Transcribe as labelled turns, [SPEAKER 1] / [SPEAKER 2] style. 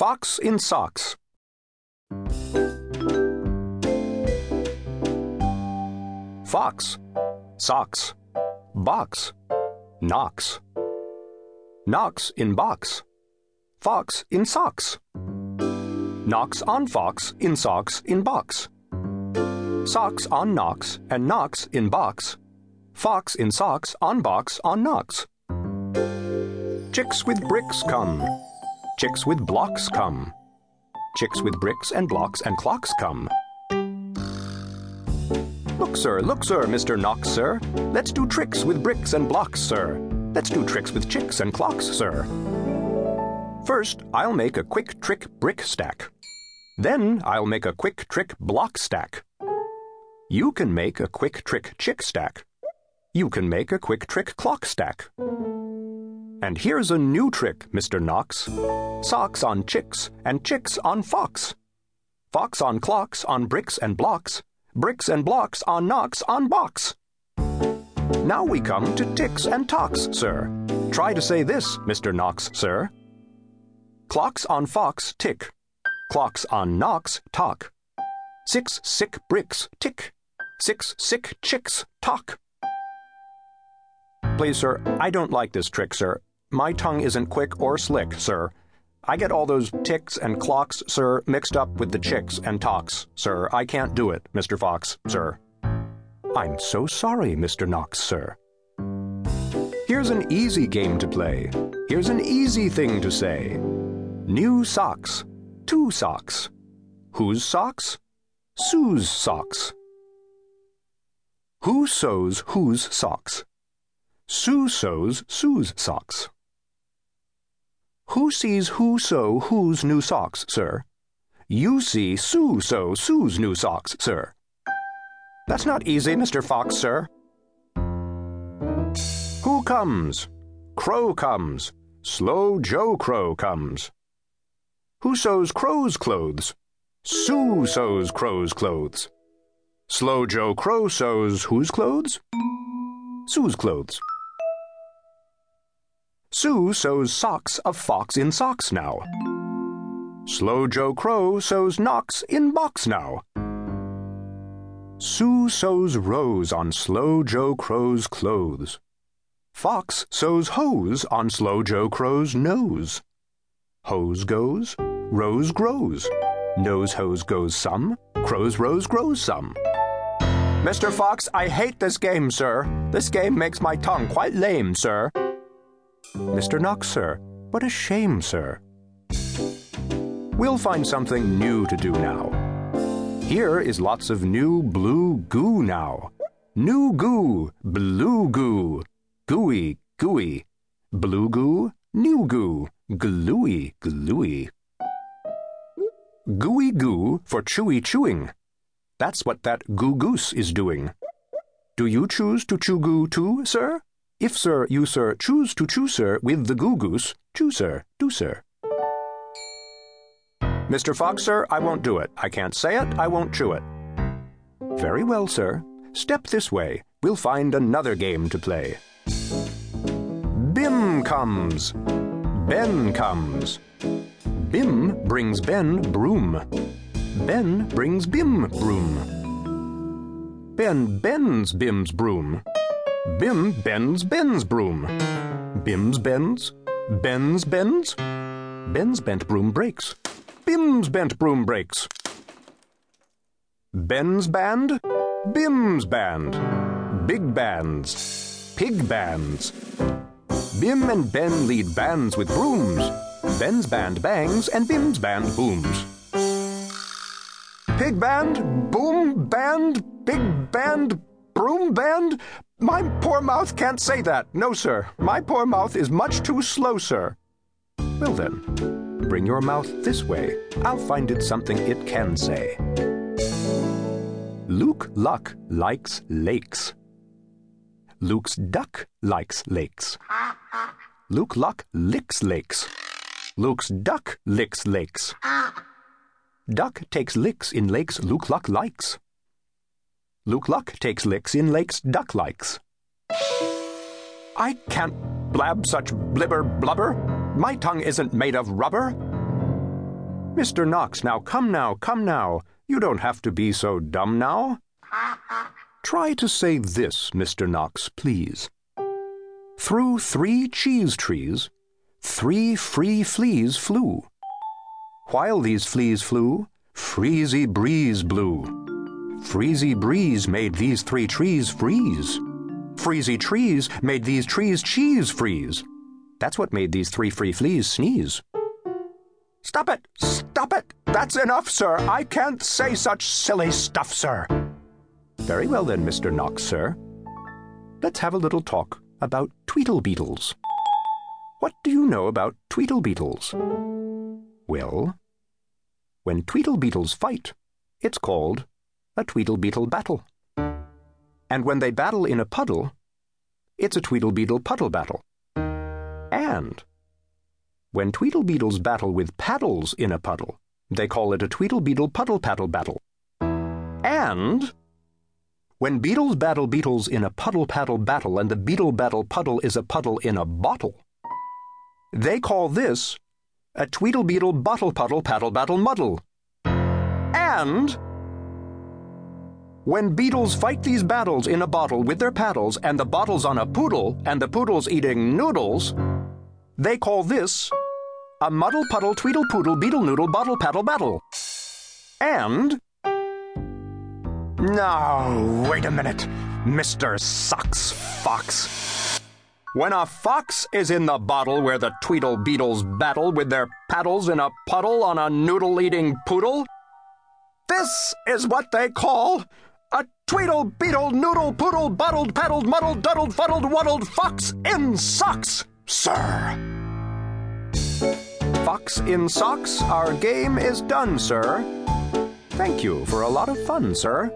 [SPEAKER 1] Fox in socks. Fox, socks, box, Knox. Knox in box, fox in socks. Knox on fox in socks in box. Socks on Knox and Knox in box. Fox in socks on box on Knox. Chicks with bricks come. Chicks with blocks come. Chicks with bricks and blocks and clocks come. Look, sir, look, sir, Mr. Knox, sir. Let's do tricks with bricks and blocks, sir. Let's do tricks with chicks and clocks, sir. First, I'll make a quick trick brick stack. Then I'll make a quick trick block stack. You can make a quick trick chick stack. You can make a quick trick clock stack. And here's a new trick, Mr. Knox. Socks on chicks and chicks on fox. Fox on clocks on bricks and blocks. Bricks and blocks on Knox on box. Now we come to ticks and tocks, sir. Try to say this, Mr. Knox, sir. Clocks on fox tick. Clocks on Knox talk. Six sick bricks tick. Six sick chicks talk. Please, sir, I don't like this trick, sir. My tongue isn't quick or slick, sir. I get all those ticks and clocks, sir, mixed up with the chicks and talks, sir. I can't do it, Mr. Fox, sir. I'm so sorry, Mr. Knox, sir. Here's an easy game to play. Here's an easy thing to say. New socks. Two socks. Whose socks? Sue's socks. Who sews whose socks? Sue sews Sue's socks. Who sees who sew whose new socks, sir? You see Sue sew Sue's new socks, sir. That's not easy, Mr. Fox, sir. Who comes? Crow comes. Slow Joe Crow comes. Who sews Crow's clothes? Sue sews Crow's clothes. Slow Joe Crow sews whose clothes? Sue's clothes. Sue sews socks of fox in socks now. Slow Joe Crow sews Knox in box now. Sue sews rows on Slow Joe Crow's clothes. Fox sews hose on Slow Joe Crow's nose. Hose goes, rose grows. Nose hose goes some, crow's rose grows some. Mr. Fox, I hate this game, sir. This game makes my tongue quite lame, sir. Mr. Knox, sir. What a shame, sir. We'll find something new to do now. Here is lots of new blue goo now. New goo, blue goo, gooey, gooey, blue goo, new goo, gluey, gluey. Gooey goo for chewy chewing. That's what that goo goose is doing. Do you choose to chew goo too, sir? If, sir, you, sir, choose to chew, sir, with the goo goose, chew, sir, do, sir. Mr. Fox, sir, I won't do it. I can't say it, I won't chew it. Very well, sir. Step this way. We'll find another game to play. Bim comes. Ben comes. Bim brings Ben broom. Ben brings Bim broom. Ben bends Bim's broom. Bim bends Ben's broom. Bim's bends. Ben's bends. Ben's bent broom breaks. Bim's bent broom breaks. Ben's band. Bim's band. Big bands. Pig bands. Bim and Ben lead bands with brooms. Ben's band bangs and Bim's band booms. Pig band, boom band, big band, broom band? My poor mouth can't say that. No, sir. My poor mouth is much too slow, sir. Well, then, bring your mouth this way. I'll find it something it can say. Luke Luck likes lakes. Luke's duck likes lakes. Luke Luck licks lakes. Luke's duck licks lakes. Duck takes licks in lakes Luke Luck likes. Luke Luck takes licks in lakes Duck likes. I can't blab such blibber blubber. My tongue isn't made of rubber. Mr. Knox, now come now, come now. You don't have to be so dumb now. Try to say this, Mr. Knox, please. Through three cheese trees, three free fleas flew. While these fleas flew, freezy breeze blew. Freezy breeze made these three trees freeze. Freezy trees made these trees cheese freeze. That's what made these three free fleas sneeze. Stop it! Stop it! That's enough, sir! I can't say such silly stuff, sir! Very well then, Mr. Knox, sir. Let's have a little talk about tweedle beetles. What do you know about tweedle beetles? Well, when tweedle beetles fight, it's called a tweedle beetle battle. And when they battle in a puddle, it's a tweedle beetle puddle battle. And when tweedle beetles battle with paddles in a puddle, they call it a tweedle beetle puddle paddle battle. And when beetles battle beetles in a puddle paddle battle and the beetle battle puddle is a puddle in a bottle, they call this a tweedle beetle bottle puddle paddle battle muddle. And when beetles fight these battles in a bottle with their paddles and the bottle's on a poodle and the poodle's eating noodles, they call this a muddle puddle tweedle poodle beetle noodle bottle paddle battle. And now, wait a minute, Mr. Socks Fox. When a fox is in the bottle where the Tweedle Beetles battle with their paddles in a puddle on a noodle eating poodle, this is what they call a Tweedle Beetle Noodle Poodle Bottled Paddled Muddled Duddled Fuddled Waddled Fox in Socks, sir. Fox in Socks, our game is done, sir. Thank you for a lot of fun, sir.